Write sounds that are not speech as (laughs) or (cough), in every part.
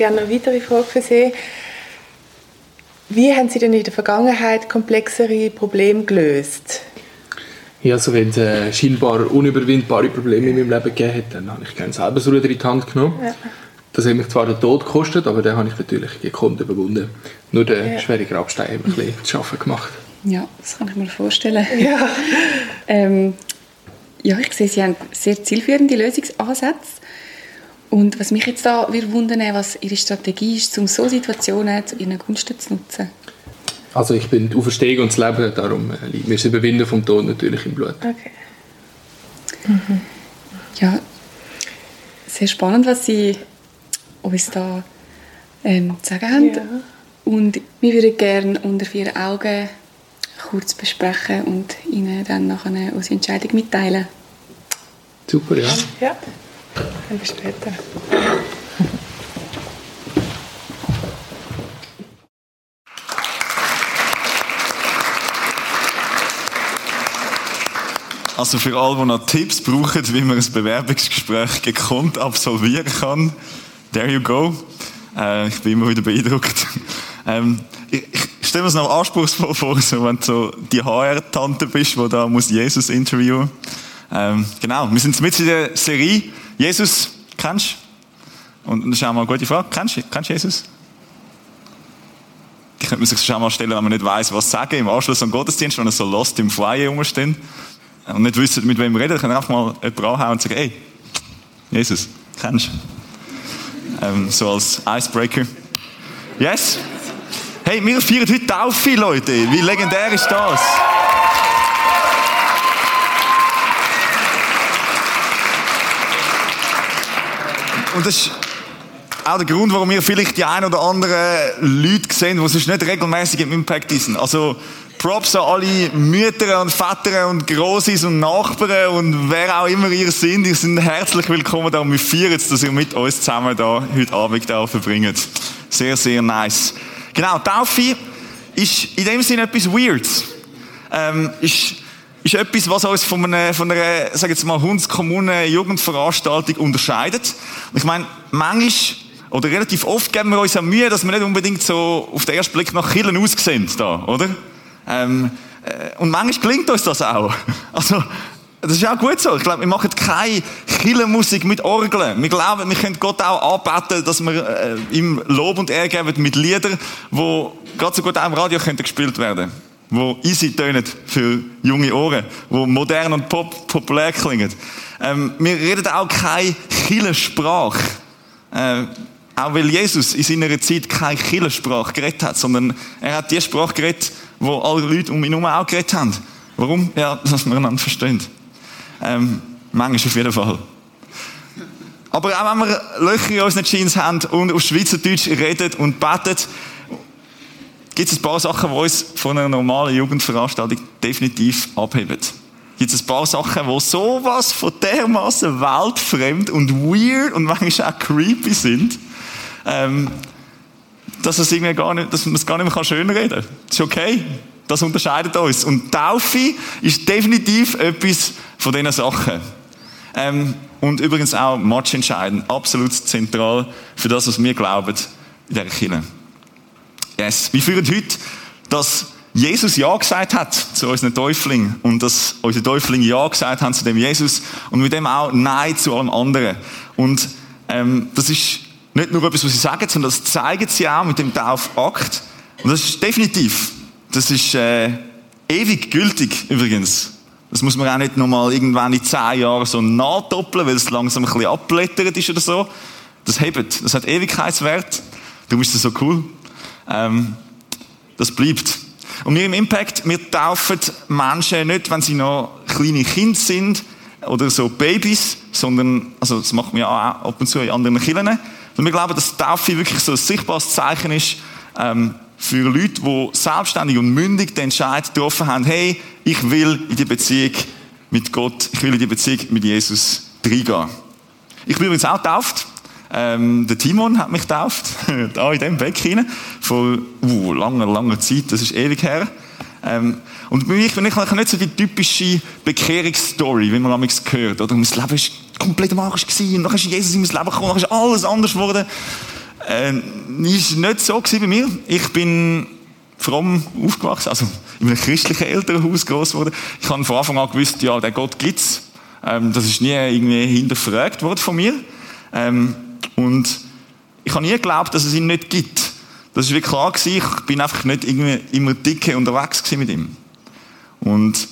gerne eine weitere Frage für Sie. Wie haben Sie denn in der Vergangenheit komplexere Probleme gelöst? Ja, also wenn es äh, scheinbar unüberwindbare Probleme in meinem Leben gegeben hat, dann habe ich gerne selber das Ruder in die Hand genommen. Ja. Das hat mich zwar den Tod gekostet, aber den habe ich natürlich gekonnt überwunden. Nur der ja. schwere Grabstein hat mich ein bisschen zu arbeiten gemacht. Ja, das kann ich mir vorstellen. Ja. (laughs) ähm, ja, ich sehe, Sie haben sehr zielführende Lösungsansätze. Und was mich jetzt da wundern, was Ihre Strategie ist, um so Situationen zu Ihren Gunsten zu nutzen. Also ich bin die Auferstehung und das Leben, darum äh, liegt mir das Überwinden vom Tod natürlich im Blut. Okay. Mhm. Ja, sehr spannend, was Sie uns da ähm, zu sagen haben. Ja. Und wir würden gerne unter vier Augen kurz besprechen und Ihnen dann nachher unsere Entscheidung mitteilen. Super, ja. Ja, dann bis später. Also für alle, die noch Tipps brauchen, wie man ein Bewerbungsgespräch gekonnt absolvieren kann, there you go. Äh, ich bin immer wieder beeindruckt. Ähm, ich, stelle mir es noch anspruchsvoll vor, so, wenn du so die HR-Tante bist, die da muss Jesus interviewen. Ähm, genau, wir sind mit in der Serie. Jesus, kennst du? Und das ist auch mal eine gute Frage. Kennst du Jesus? Ich könnte man sich schon mal stellen, wenn man nicht weiß, was sagen im Anschluss an Gottesdienst, wenn er so lost im Foyer rumstehen und nicht wissen, mit wem reden, kann einfach mal jemanden anhauen und sagen, hey, Jesus, kennst du? Ähm, so als Icebreaker. Yes? Hey, wir feiern heute Taufe, Leute. Wie legendär ist das? Und das ist auch der Grund, warum wir vielleicht die ein oder anderen Leute sehen, die sonst nicht regelmäßig im Impact sind. Also, Props an alle Mütter und Väter und Grossis und Nachbarn und wer auch immer ihr seid. Ihr seid herzlich willkommen da und wir feiern jetzt, dass ihr mit uns zusammen da heute Abend da verbringt. Sehr, sehr nice. Genau, Taufe ist in dem Sinne etwas Weirds. Ähm, ist, ist etwas, was uns von einer, von einer, sag jetzt mal, Hundskommunen Jugendveranstaltung unterscheidet. Ich meine, manchmal, oder relativ oft geben wir uns ja Mühe, dass wir nicht unbedingt so auf den ersten Blick nach Killen aussehen, da, oder? Ähm, äh, und manchmal gelingt uns das auch. (laughs) Also, das ist auch gut so. Ich glaube, wir machen keine Killenmusik mit Orgeln. Wir glauben, wir können Gott auch anbeten, dass wir äh, ihm Lob und Ehre geben mit Liedern, die gerade so gut auch im Radio können gespielt werden wo easy tönen für junge Ohren, wo modern und pop populär klingen. Ähm, wir reden auch keine Killensprache. Äh, auch weil Jesus in seiner Zeit keine Killensprache geredet hat, sondern er hat die Sprache geredet, wo alle Leute um ihn herum auch geredet haben. Warum? Ja, (laughs) dass wir einander verstehen. Ähm, manchmal auf jeden Fall. Aber auch wenn wir Löcher in unseren Jeans haben und auf Schweizerdeutsch reden und beten, gibt es ein paar Sachen, die uns von einer normalen Jugendveranstaltung definitiv abheben. Gibt es ein paar Sachen, die sowas von dermaßen weltfremd und weird und manchmal auch creepy sind, ähm, dass, es irgendwie gar nicht, dass man es gar nicht mehr schönreden kann. Das ist okay. Das unterscheidet uns. Und Taufe ist definitiv etwas von diesen Sachen. Ähm, und übrigens auch matchentscheidend, absolut zentral für das, was wir glauben in dieser Kirche. Yes. Wir führen heute, dass Jesus Ja gesagt hat zu unseren Täuflingen und dass unsere Täuflinge Ja gesagt haben zu dem Jesus und mit dem auch Nein zu allem anderen. Und ähm, das ist nicht nur etwas, was sie sagen, sondern das zeigen sie auch mit dem Taufakt. Und das ist definitiv, das ist äh, ewig gültig übrigens. Das muss man auch nicht nochmal irgendwann in zehn Jahren so nachdoppeln, weil es langsam ein bisschen abblättert ist oder so. Das hebt, das hat Ewigkeitswert. Darum ist das so cool. Ähm, das bleibt. Und wir im Impact, wir taufen Menschen nicht, wenn sie noch kleine Kinder sind oder so Babys, sondern, also das machen wir auch ab und zu in anderen Kirchen. Und wir glauben, dass Taufe wirklich so ein sichtbares Zeichen ist ähm, für Leute, die selbstständig und mündig den Entscheid getroffen haben, hey, ich will in die Beziehung mit Gott, ich will in die Beziehung mit Jesus reingehen. Ich bin übrigens auch getauft. Ähm, der Timon hat mich getauft, (laughs) da in dem Beck hinein, vor uh, langer, langer Zeit, das ist ewig her. Ähm, und bei mir, ich, ich nicht so die typische Bekehrungsstory, wie man damals gehört, oder? Mein Leben ist komplett am Arsch. Und dann ist Jesus in mein Leben gekommen, dann ist alles anders geworden. Äh, ist nicht so bei mir. Ich bin fromm aufgewachsen, also in einem christlichen Elternhaus groß geworden. Ich habe von Anfang an gewusst, ja, der Gott gibt's. Ähm, das ist nie irgendwie hinterfragt worden von mir. Ähm, und ich habe nie geglaubt, dass es ihn nicht gibt. Das ist wirklich klar. Ich bin einfach nicht irgendwie immer dicke unterwegs mit ihm. Und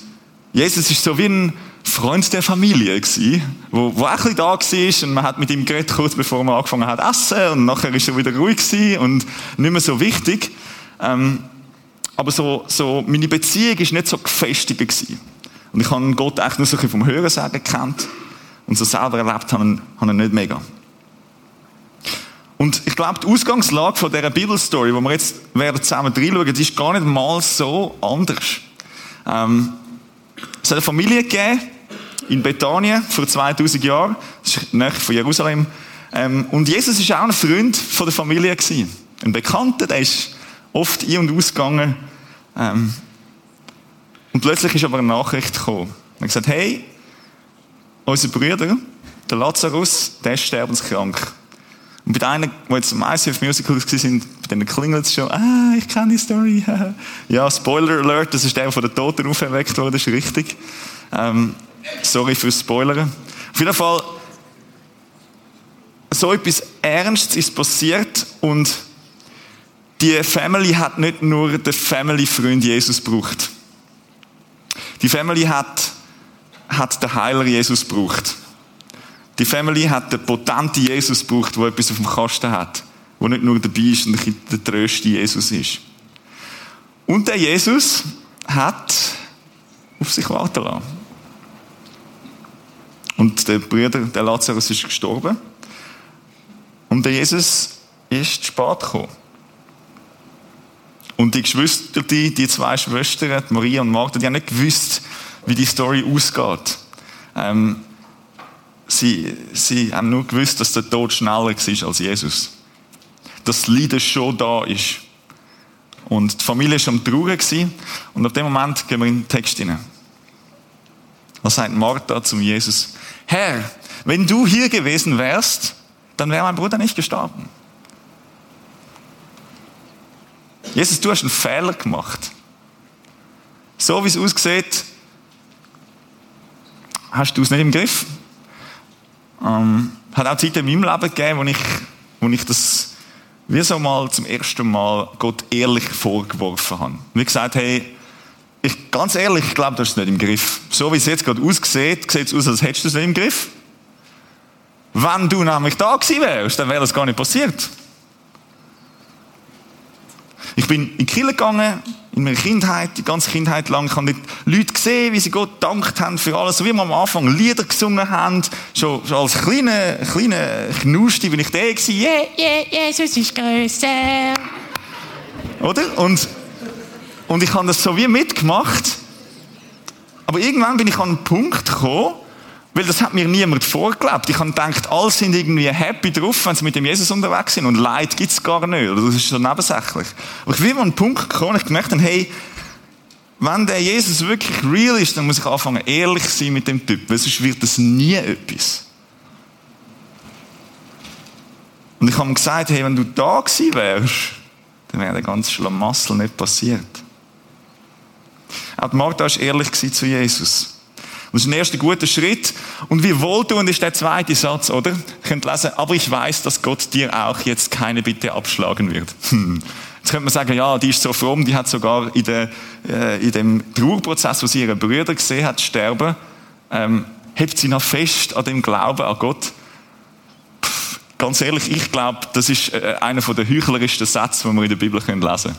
Jesus ist so wie ein Freund der Familie gewesen, wo, wo auch ein bisschen da war und man hat mit ihm geredet, kurz bevor man angefangen hat zu essen und nachher ist er wieder ruhig gewesen und nicht mehr so wichtig. Ähm, aber so, so, meine Beziehung ist nicht so gefestigt gewesen. Und ich habe Gott echt nur so ein bisschen vom Hörensagen gekannt und so selber erlebt habe, habe ich nicht mega. Und ich glaube, die Ausgangslage von dieser Bibelstory, wo wir jetzt werden zusammen reinschauen, die ist gar nicht mal so anders. Ähm, es hat eine Familie gegeben in Bethanien vor 2000 Jahren, das ist nahe von Jerusalem. Ähm, und Jesus ist auch ein Freund von der Familie gewesen. Ein Bekannter, der ist oft ein- und ausgegangen. Ähm, und plötzlich ist aber eine Nachricht gekommen. Er hat gesagt, hey, unser Bruder, der Lazarus, der ist sterbenskrank. Und bei denen, die jetzt am ICF Musicals waren, bei denen klingelt es schon, ah, ich kenne die Story. (laughs) ja, Spoiler Alert, das ist der, der von den Toten auferweckt wurde, ist richtig. Ähm, sorry fürs Spoilern. Auf jeden Fall, so etwas Ernstes ist passiert und die Family hat nicht nur den Family-Freund Jesus gebraucht. Die Family hat, hat den Heiler Jesus gebraucht. Die Family hat den potenten Jesus gebraucht, der etwas auf dem Kasten hat. Der nicht nur dabei ist und der tröste Jesus ist. Und der Jesus hat auf sich warten lassen. Und der Bruder, der Lazarus, ist gestorben. Und der Jesus ist spät gekommen. Und die Geschwister, die, die zwei Schwestern, Maria und Martha, die haben nicht gewusst, wie die Story ausgeht. Ähm, sie, sie haben nur gewusst, dass der Tod schneller war als Jesus. Dass das Leiden schon da ist. Und die Familie war am Trauern. Und ab dem Moment gehen wir in den Text hinein. Da sagt Martha zum Jesus, Herr, wenn du hier gewesen wärst, dann wäre mein Bruder nicht gestorben. Jesus, du hast einen Fehler gemacht. So wie es aussieht, hast du es nicht im Griff. Ähm, hat auch Zeit in meinem Leben gegeben, wo ich, wo ich das wie so mal zum ersten Mal Gott ehrlich vorgeworfen habe. Wie gesagt, hey, ich, ganz ehrlich, ich glaube, du hast es nicht im Griff. So wie es jetzt gerade aussieht, sieht es aus, als hättest du es nicht im Griff. Wenn du nämlich da gewesen wärst, dann wäre das gar nicht passiert. Ich bin in die Kirche gegangen, in meiner Kindheit, die ganze Kindheit lang. Ich habe dort Leute gesehen, wie sie Gott dankt haben für alles. Wie wir am Anfang Lieder gesungen haben. Schon, schon als kleiner, kleiner Knusti bin ich der gewesen. Yeah, yeah, Jesus ist grösser. Oder? Und, und ich habe das so wie mitgemacht. Aber irgendwann bin ich an einen Punkt gekommen, weil das hat mir niemand vorgelebt. Ich habe gedacht, alle sind irgendwie happy drauf, wenn sie mit dem Jesus unterwegs sind. Und Leid gibt es gar nicht. Das ist so nebensächlich. Aber ich bin an einen Punkt gekommen, ich gemerkt habe, hey, wenn der Jesus wirklich real ist, dann muss ich anfangen, ehrlich zu sein mit dem Typ. Weil sonst wird das nie etwas. Und ich habe ihm gesagt, hey, wenn du da gewesen wärst, dann wäre der ganze Schlamassel nicht passiert. Auch Martha war ehrlich zu Jesus. Das ist ein erster guter Schritt. Und wie wohltuend ist der zweite Satz, oder? Ihr könnt lesen, aber ich weiß, dass Gott dir auch jetzt keine Bitte abschlagen wird. (laughs) Hm. Jetzt könnte man sagen, ja, die ist so fromm, die hat sogar in, der, äh, in dem Trauerprozess, wo sie ihren Brüder gesehen hat, sterben, ähm, hebt sie noch fest an dem Glauben an Gott. Pff, ganz ehrlich, ich glaube, das ist äh, einer der heuchlerischsten Sätze, die wir in der Bibel lesen können.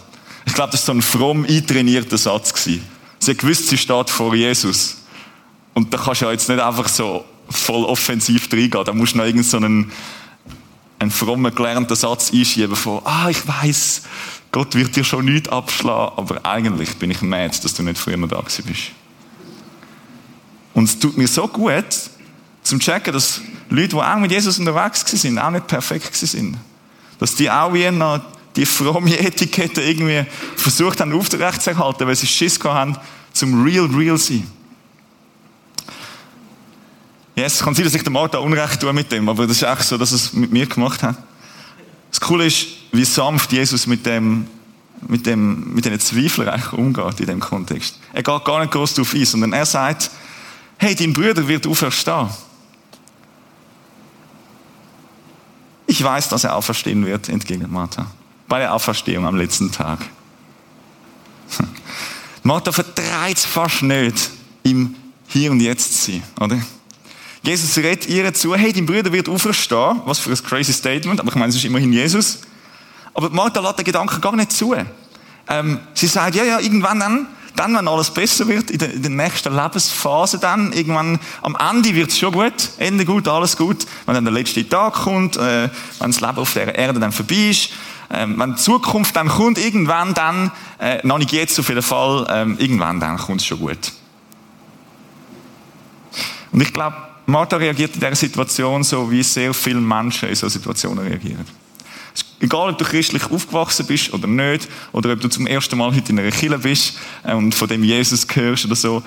Ich glaube, das war so ein fromm eintrainierter Satz. Gewesen. Sie hat gewusst, sie steht vor Jesus. Und da kannst du ja jetzt nicht einfach so voll offensiv reingehen. Da musst du noch irgendeinen so einen, frommen, gelernten Satz einschieben von, ah, ich weiß, Gott wird dir schon nichts abschlagen, aber eigentlich bin ich mad, dass du nicht früher da bist. Und es tut mir so gut, zum checken, dass Leute, die auch mit Jesus unterwegs sind, auch nicht perfekt sind. Dass die auch wie noch die fromme Etikette irgendwie versucht haben aufrechtzuerhalten, weil sie Schiss haben, zum real, real sein. Yes, kann sein, dass ich der Martha Unrecht tue mit dem, aber das ist echt so, dass es mit mir gemacht hat. Das Coole ist, wie sanft Jesus mit dem, mit dem, mit den Zweifeln umgeht in dem Kontext. Er geht gar nicht groß drauf ein, sondern er sagt, hey, dein Bruder wird auferstehen. Ich weiß, dass er auferstehen wird, entgegnet Martha. Bei der Auferstehung am letzten Tag. (laughs) Martha vertreibt es fast nicht, im Hier und Jetzt zu sein, oder? Jesus redet ihr zu, hey, dein Bruder wird auferstehen. Was für ein crazy Statement, aber ich meine, es ist immerhin Jesus. Aber Martha lässt den Gedanken gar nicht zu. Ähm, sie sagt, ja, ja, irgendwann dann, dann, wenn alles besser wird, in der, in der nächsten Lebensphase dann, irgendwann, am Ende wird es schon gut, Ende gut, alles gut. Wenn dann der letzte Tag kommt, äh, wenn das Leben auf der Erde dann vorbei ist, äh, wenn die Zukunft dann kommt, irgendwann dann, äh, noch nicht jetzt auf jeden Fall, äh, irgendwann dann kommt es schon gut. Und ich glaube, Martha reagiert in dieser Situation so, wie sehr viele Menschen in solchen Situationen reagieren. Egal, ob du christlich aufgewachsen bist oder nicht, oder ob du zum ersten Mal heute in einer Kirche bist äh, und von dem Jesus hörst oder so.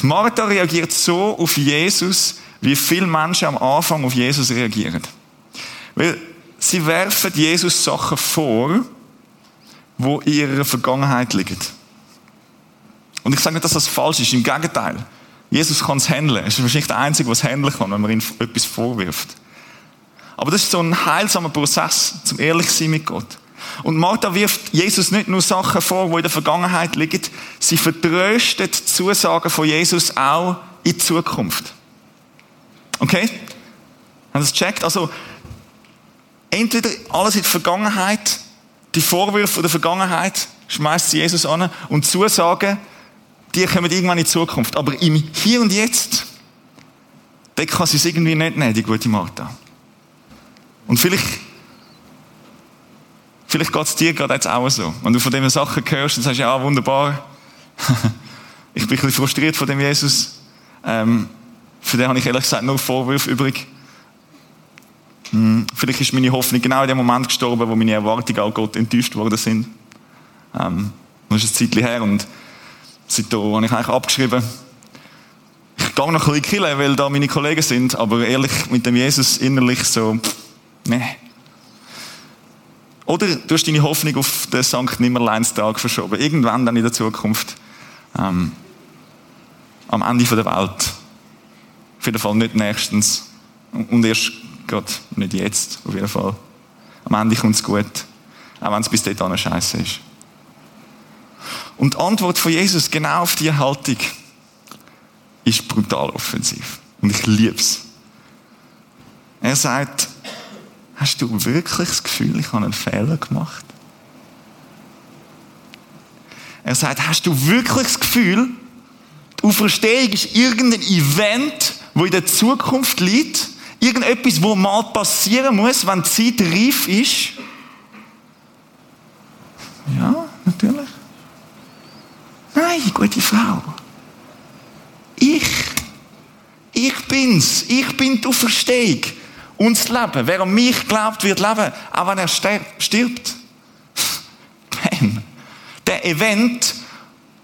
Die Martha reagiert so auf Jesus, wie viele Menschen am Anfang auf Jesus reagieren. Weil sie werfen Jesus Sachen vor, wo in ihrer Vergangenheit liegen. Und ich sage nicht, dass das falsch ist, im Gegenteil. Jesus kann es handeln. Er ist wahrscheinlich der Einzige, der es handeln kann, wenn man ihm etwas vorwirft. Aber das ist so ein heilsamer Prozess, zum ehrlich sein mit Gott. Und Martha wirft Jesus nicht nur Sachen vor, die in der Vergangenheit liegen, sie vertröstet Zusagen von Jesus auch in die Zukunft. Okay? Haben Sie es gecheckt? Also, entweder alles in der Vergangenheit, die Vorwürfe der Vergangenheit schmeißt sie Jesus an und Zusagen, die kommen irgendwann in die Zukunft. Aber im Hier und Jetzt, da kann sie es irgendwie nicht nehmen, die gute Martha. Und vielleicht, vielleicht geht es dir gerade jetzt auch so. Wenn du von diesen Sachen hörst und sagst, ja, wunderbar, (laughs) ich bin ein bisschen frustriert von dem Jesus, ähm, für den habe ich ehrlich gesagt nur Vorwürfe übrig. Hm, vielleicht ist meine Hoffnung genau in dem Moment gestorben, wo meine Erwartungen an Gott enttäuscht worden sind. Ähm, das ist ein Zeitchen her und Seitdem habe ich eigentlich abgeschrieben. Ich gehe noch ein bisschen killen, weil da meine Kollegen sind, aber ehrlich, mit dem Jesus innerlich so, ne. Oder du hast deine Hoffnung auf den Sankt Nimmerleinstag verschoben. Irgendwann dann in der Zukunft. Ähm, am Ende der Welt. Auf jeden Fall nicht nächstens. Und erst gerade nicht jetzt, auf jeden Fall. Am Ende kommt es gut. Auch wenn es bis dahin scheiße ist. Und die Antwort von Jesus genau auf diese Haltung ist brutal offensiv. Und ich liebe es. Er sagt, hast du wirklich das Gefühl, ich habe einen Fehler gemacht? Er sagt, hast du wirklich das Gefühl, die Auferstehung ist irgendein Event, wo in der Zukunft liegt? Irgendetwas, wo mal passieren muss, wenn die Zeit reif ist? Ja, natürlich. Nein, gute Frau. Ich, ich bin's. Ich bin die Auferstehung und das Leben. Wer an mich glaubt, wird leben, auch wenn er stirbt. Bam. Der Event,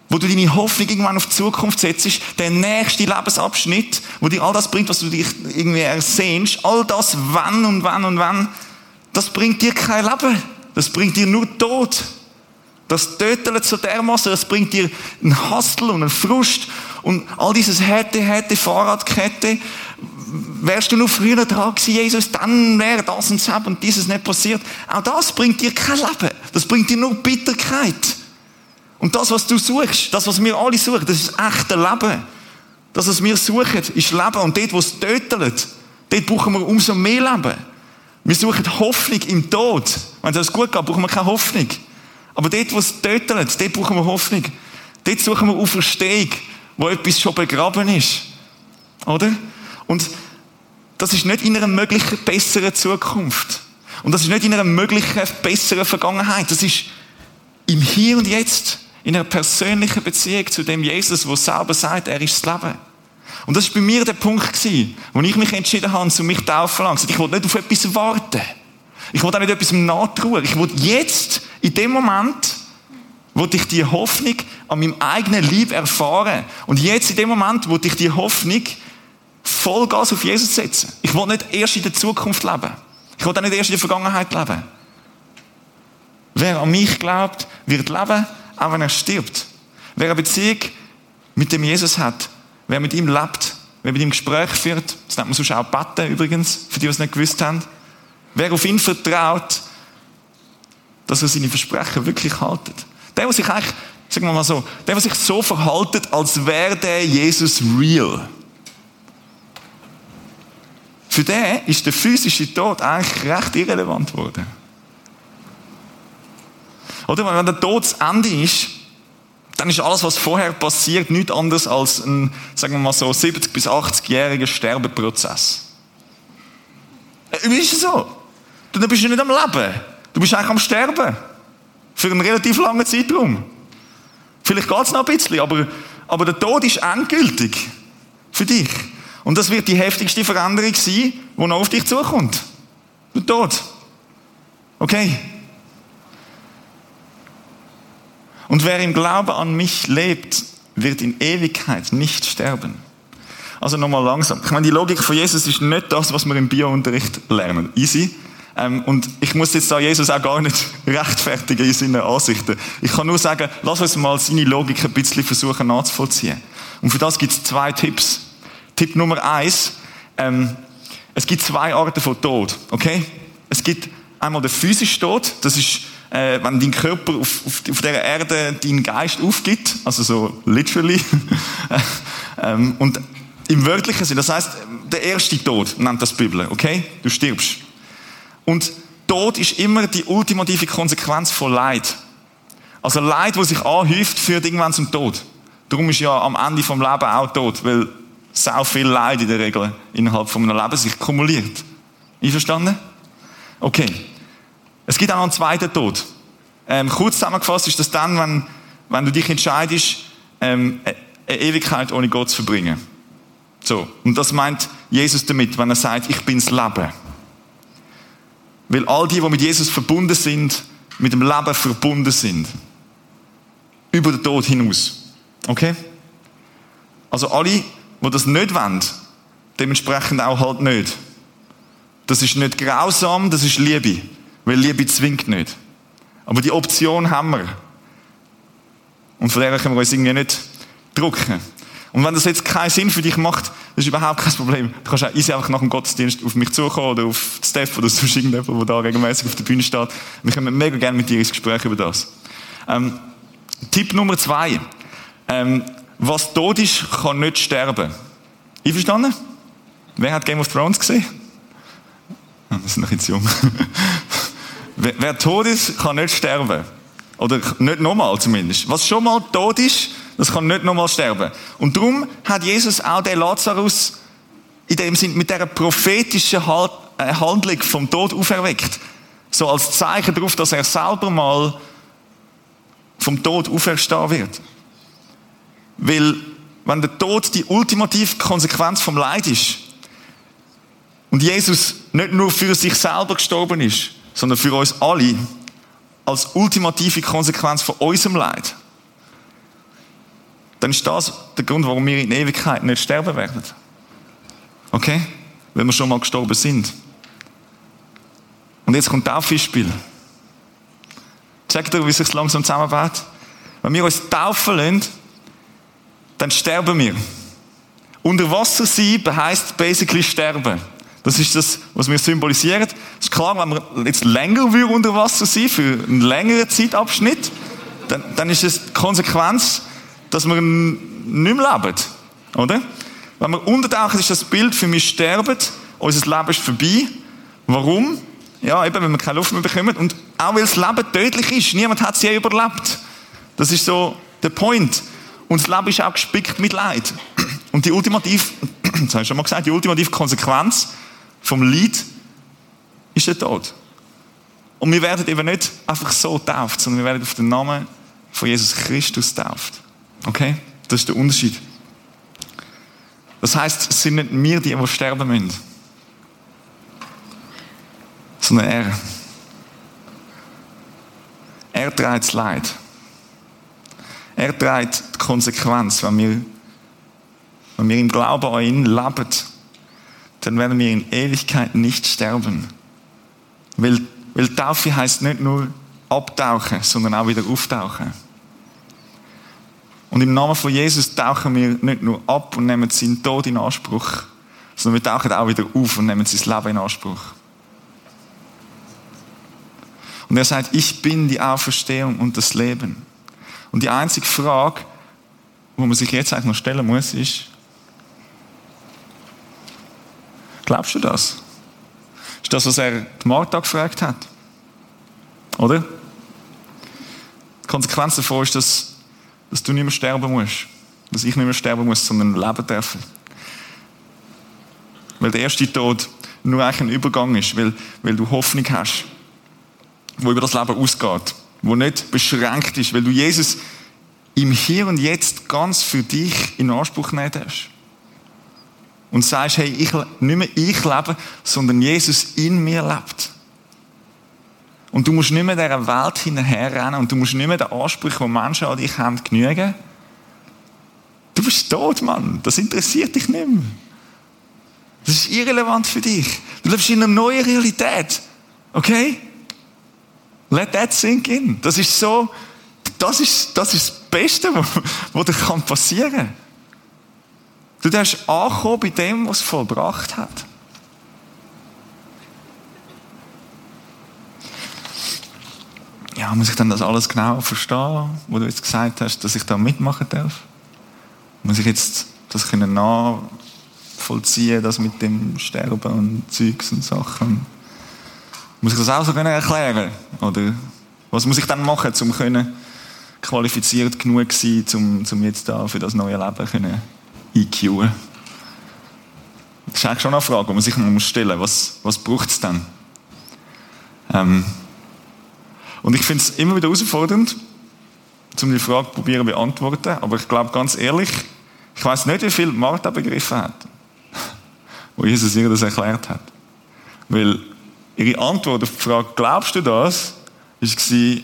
wo du deine Hoffnung irgendwann auf die Zukunft setzt, der nächste Lebensabschnitt, wo dir all das bringt, was du dich irgendwie ersehnst, all das wann und wann und wann, das bringt dir kein Leben. Das bringt dir nur Tod. Das tötet so dermaßen, das bringt dir einen Hassel und einen Frust und all dieses Härte, Härte, Fahrradkette. Wärst du nur früher dran gewesen, Jesus, dann wäre das und das und dieses nicht passiert. Auch das bringt dir kein Leben. Das bringt dir nur Bitterkeit. Und das, was du suchst, das, was wir alle suchen, das ist echte Leben. Das, was wir suchen, ist Leben. Und dort, wo es tötet, dort brauchen wir umso mehr Leben. Wir suchen Hoffnung im Tod. Wenn es uns gut geht, brauchen wir keine Hoffnung. Aber dort, wo es tötet, dort brauchen wir Hoffnung. Dort suchen wir Auferstehung, wo etwas schon begraben ist. Oder? Und das ist nicht in einer möglichen besseren Zukunft. Und das ist nicht in einer möglichen besseren Vergangenheit. Das ist im Hier und Jetzt, in einer persönlichen Beziehung zu dem Jesus, der selber sagt, er ist das Leben. Und das war bei mir der Punkt, wo ich mich entschieden habe, zu mich taufen lassen. Ich wollte nicht auf etwas warten. Ich wollte auch nicht etwas nachtrauen. Ich wollte jetzt, in dem Moment, wollte ich die Hoffnung an meinem eigenen Lieb erfahren. Und jetzt, in dem Moment, wollte ich die Hoffnung Vollgas auf Jesus setzen. Ich will nicht erst in der Zukunft leben. Ich will auch nicht erst in der Vergangenheit leben. Wer an mich glaubt, wird leben, auch wenn er stirbt. Wer eine Beziehung mit dem Jesus hat, wer mit ihm lebt, wer mit ihm Gespräch führt, das nennt man sonst auch Beten übrigens, für die, die es nicht gewusst haben, wer auf ihn vertraut, dass er seine Versprechen wirklich haltet. Der, der sich eigentlich, sagen wir mal so, der, der sich so verhaltet, als wäre der Jesus real. Für den ist der physische Tod eigentlich recht irrelevant geworden. Oder wenn der Tod das Ende ist, dann ist alles, was vorher passiert, nichts anderes als ein, sagen wir mal so, 70- bis 80-jähriger Sterbeprozess. Äh, wie ist es so? Dann bist du nicht am Leben. Du bist eigentlich am Sterben. Für einen relativ langen Zeitraum. Vielleicht geht es noch ein bisschen, aber, aber der Tod ist endgültig. Für dich. Und das wird die heftigste Veränderung sein, die noch auf dich zukommt. Der Tod. Okay? Und wer im Glauben an mich lebt, wird in Ewigkeit nicht sterben. Also nochmal langsam. Ich meine, die Logik von Jesus ist nicht das, was wir im Biounterricht lernen. Easy. Ähm, und ich muss jetzt da Jesus auch gar nicht (laughs) rechtfertigen in seinen Ansichten. Ich kann nur sagen, lass uns mal seine Logik ein bisschen versuchen nachzuvollziehen. Und für das gibt es zwei Tipps. Tipp Nummer eins, ähm, es gibt zwei Arten von Tod, okay? Es gibt einmal den physischen Tod, das ist, äh, wenn dein Körper auf, auf, auf der Erde deinen Geist aufgibt, also so literally. (laughs) ähm, und im wörtlichen Sinn, das heißt, der erste Tod nennt das die Bibel, okay? Du stirbst. Und Tod ist immer die ultimative Konsequenz von Leid. Also Leid, das sich anhäuft, führt irgendwann zum Tod. Darum ist ja am Ende vom Leben auch Tod, weil sau viel Leid in der Regel innerhalb von einem Leben sich kumuliert. Einverstanden? Okay. Es gibt auch noch einen zweiten Tod. Ähm, kurz zusammengefasst ist das dann, wenn, wenn du dich entscheidest, ähm, eine Ewigkeit ohne Gott zu verbringen. So. Und das meint Jesus damit, wenn er sagt, ich bin's Leben. Weil all die, die mit Jesus verbunden sind, mit dem Leben verbunden sind. Über den Tod hinaus. Okay? Also alle, die das nicht wollen, dementsprechend auch halt nicht. Das ist nicht grausam, das ist Liebe. Weil Liebe zwingt nicht. Aber die Option haben wir. Und von der können wir uns irgendwie nicht drucken. Und wenn das jetzt keinen Sinn für dich macht, das ist überhaupt kein Problem. Du kannst auch easy einfach nach dem Gottesdienst auf mich zukommen oder auf Steph oder (laughs) sonst irgendjemand, der da regelmäßig auf der Bühne steht. Wir können mega gerne mit dir ins Gespräch über das. Ähm, Tipp Nummer zwei. Ähm, was tot ist, kann nicht sterben. Einverstanden? Wer hat Game of Thrones gesehen? Ah, das ist noch jetzt jung. (laughs) wer, wer tot ist, kann nicht sterben. Oder nicht nochmal zumindest. Was schon mal tot ist, das kann nicht nochmal sterben. Und darum hat Jesus auch den Lazarus in dem Sinn mit dieser prophetischen äh, Handlung vom Tod auferweckt. So als Zeichen darauf, dass er selber mal vom Tod auferstehen wird. Weil, wenn der Tod die ultimative Konsequenz vom Leid ist und Jesus nicht nur für sich selber gestorben ist, sondern für uns alle als ultimative Konsequenz von unserem Leid, dann ist das der Grund, warum wir in Ewigkeit nicht sterben werden. Okay? Wenn wir schon mal gestorben sind. Und jetzt kommt auch viel Spiel. Checkt ihr, wie sich langsam zusammenbaut? Wenn wir uns taufen lassen, dann sterben wir. Unter Wasser sein heisst basically sterben. Das ist das, was wir symbolisieren. Es ist klar, wenn wir jetzt länger unter Wasser sein, für einen längeren Zeitabschnitt, dann, dann ist es die Konsequenz, dass wir nicht mehr leben. Oder? Wenn wir untertauchen, ist das Bild für mich sterben, unser Leben ist vorbei. Warum? Ja, eben, wenn wir keine Luft mehr bekommen. Und auch weil das Leben tödlich ist. Niemand hat es je überlebt. Das ist so der Point. Und das Leben ist auch gespickt mit Leid. Und die ultimative, (clears throat) das habe ich schon mal gesagt, die ultimative Konsequenz vom Leid ist der Tod. Und wir werden eben nicht einfach so tauft, sondern wir werden auf den Namen von Jesus Christus tauft. Okay? Das ist der Unterschied. Das heißt, es sind nicht wir, die, die sterben müssen, sondern er. Er trägt das Leid. Er trägt die Konsequenz, wenn wir, wenn wir im Glauben an ihn leben dann werden wir in Ewigkeit nicht sterben. Weil, weil Taufe heißt nicht nur abtauchen, sondern auch wieder auftauchen. Und im Namen von Jesus tauchen wir nicht nur ab und nehmen seinen Tod in Anspruch, sondern wir tauchen auch wieder auf und nehmen sein Leben in Anspruch. Und er sagt, ich bin die Auferstehung und das Leben. Und die einzige Frage, wo man sich jetzt eigentlich noch stellen muss, ist, glaubst du das? Ist das, was er Martha gefragt hat? Oder? Die Konsequenz davon ist, dass, dass du nicht mehr sterben musst. Dass ich nicht mehr sterben muss, sondern leben darf. Weil der erste Tod nur eigentlich ein Übergang ist, weil, weil du Hoffnung hast, wo über das Leben ausgeht, wo nicht beschränkt ist, weil du Jesus im Hier und Jetzt ganz für dich in Anspruch nehmen darfst. Und sagst, hey, ich, nicht mehr ich lebe, sondern Jesus in mir lebt. Und du musst nicht mehr dieser Welt hinterherrennen und du musst nicht mehr den Ansprüchen, die Menschen an dich haben, genügen. Du bist tot, Mann. Das interessiert dich nicht mehr. Das ist irrelevant für dich. Du lebst in einer neuen Realität. Okay? Let that sink in. Das ist so, das ist das, ist das Beste, was dir passieren kann. Du darfst ankommen bei dem, was vollbracht hat. Ja, muss ich dann das alles genau verstehen, was du jetzt gesagt hast, dass ich da mitmachen darf? Muss ich jetzt das können nachvollziehen, das mit dem Sterben und Zeugs und Sachen? Muss ich das auch so erklären? Oder was muss ich dann machen, um qualifiziert genug zu sein, um, jetzt da für das neue Leben können EQen? Das ist eigentlich schon eine Frage, die man sich muss stellen muss. Was, was braucht es dann? Ähm, und ich finde es immer wieder herausfordernd, um die Frage zu probieren beantworten. Aber ich glaube ganz ehrlich, ich weiß nicht, wie viel Martha begriffen hat, (laughs) wo Jesus ihr das erklärt hat. Weil ihre Antwort auf die Frage, glaubst du das, war,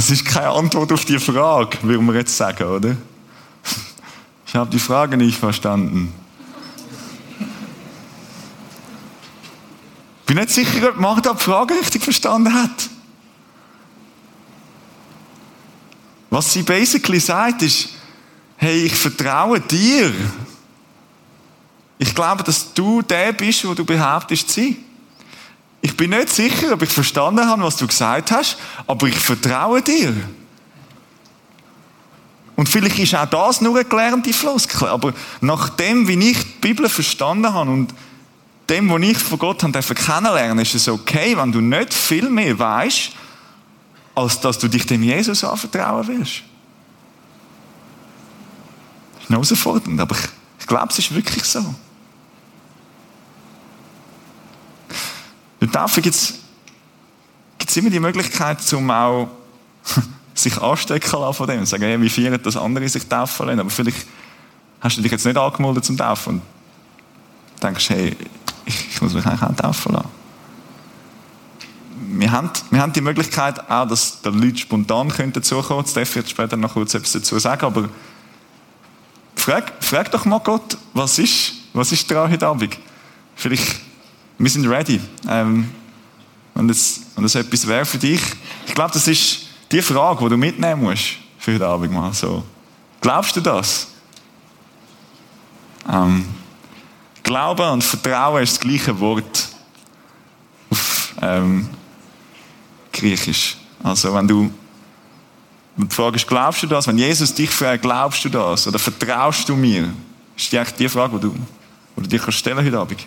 Das ist keine Antwort auf die Frage, würde man jetzt sagen, oder? Ich habe die Frage nicht verstanden. Ich bin nicht sicher, ob Martha die Frage richtig verstanden hat. Was sie basically sagt, ist, hey, ich vertraue dir. Ich glaube, dass du der bist, wo du behauptest zu sein. Ich bin nicht sicher, ob ich verstanden habe, was du gesagt hast, aber ich vertraue dir. Und vielleicht ist auch das nur eine gelernte Floskel, aber nach dem, wie ich die Bibel verstanden habe und dem, was ich von Gott habe kennenlernen, ist es okay, wenn du nicht viel mehr weißt, als dass du dich dem Jesus anvertrauen willst. Das ist herausfordernd, aber ich, ich glaube, es ist wirklich so. Der Taufe gibt es immer die Möglichkeit, zum auch (laughs) sich anstecken lassen von dem sagen, hey, wie feiern das andere sich taufen lassen. Aber vielleicht hast du dich jetzt nicht angemeldet zum Taufen und denkst, hey, ich, ich muss mich eigentlich auch taufen lassen wir haben, wir haben die Möglichkeit auch, dass die Leute spontan könnten zukommen. Steph wird später noch kurz etwas dazu sagen, aber frag, frag doch mal Gott, was ist, was ist dran heute Abend? Vielleicht, wir sind ready. Ähm, wenn, das, wenn das etwas wäre für dich. Ich glaube, das ist die Frage, die du mitnehmen musst für heute Abend mal. So. Glaubst du das? Ähm, Glauben und Vertrauen ist das gleiche Wort. Auf, ähm, Griechisch. Also wenn du die Frage ist, glaubst du das? Wenn Jesus dich fragt, glaubst du das? Oder vertraust du mir? Ist die die Frage, die du, die du dir stellen heute Abend.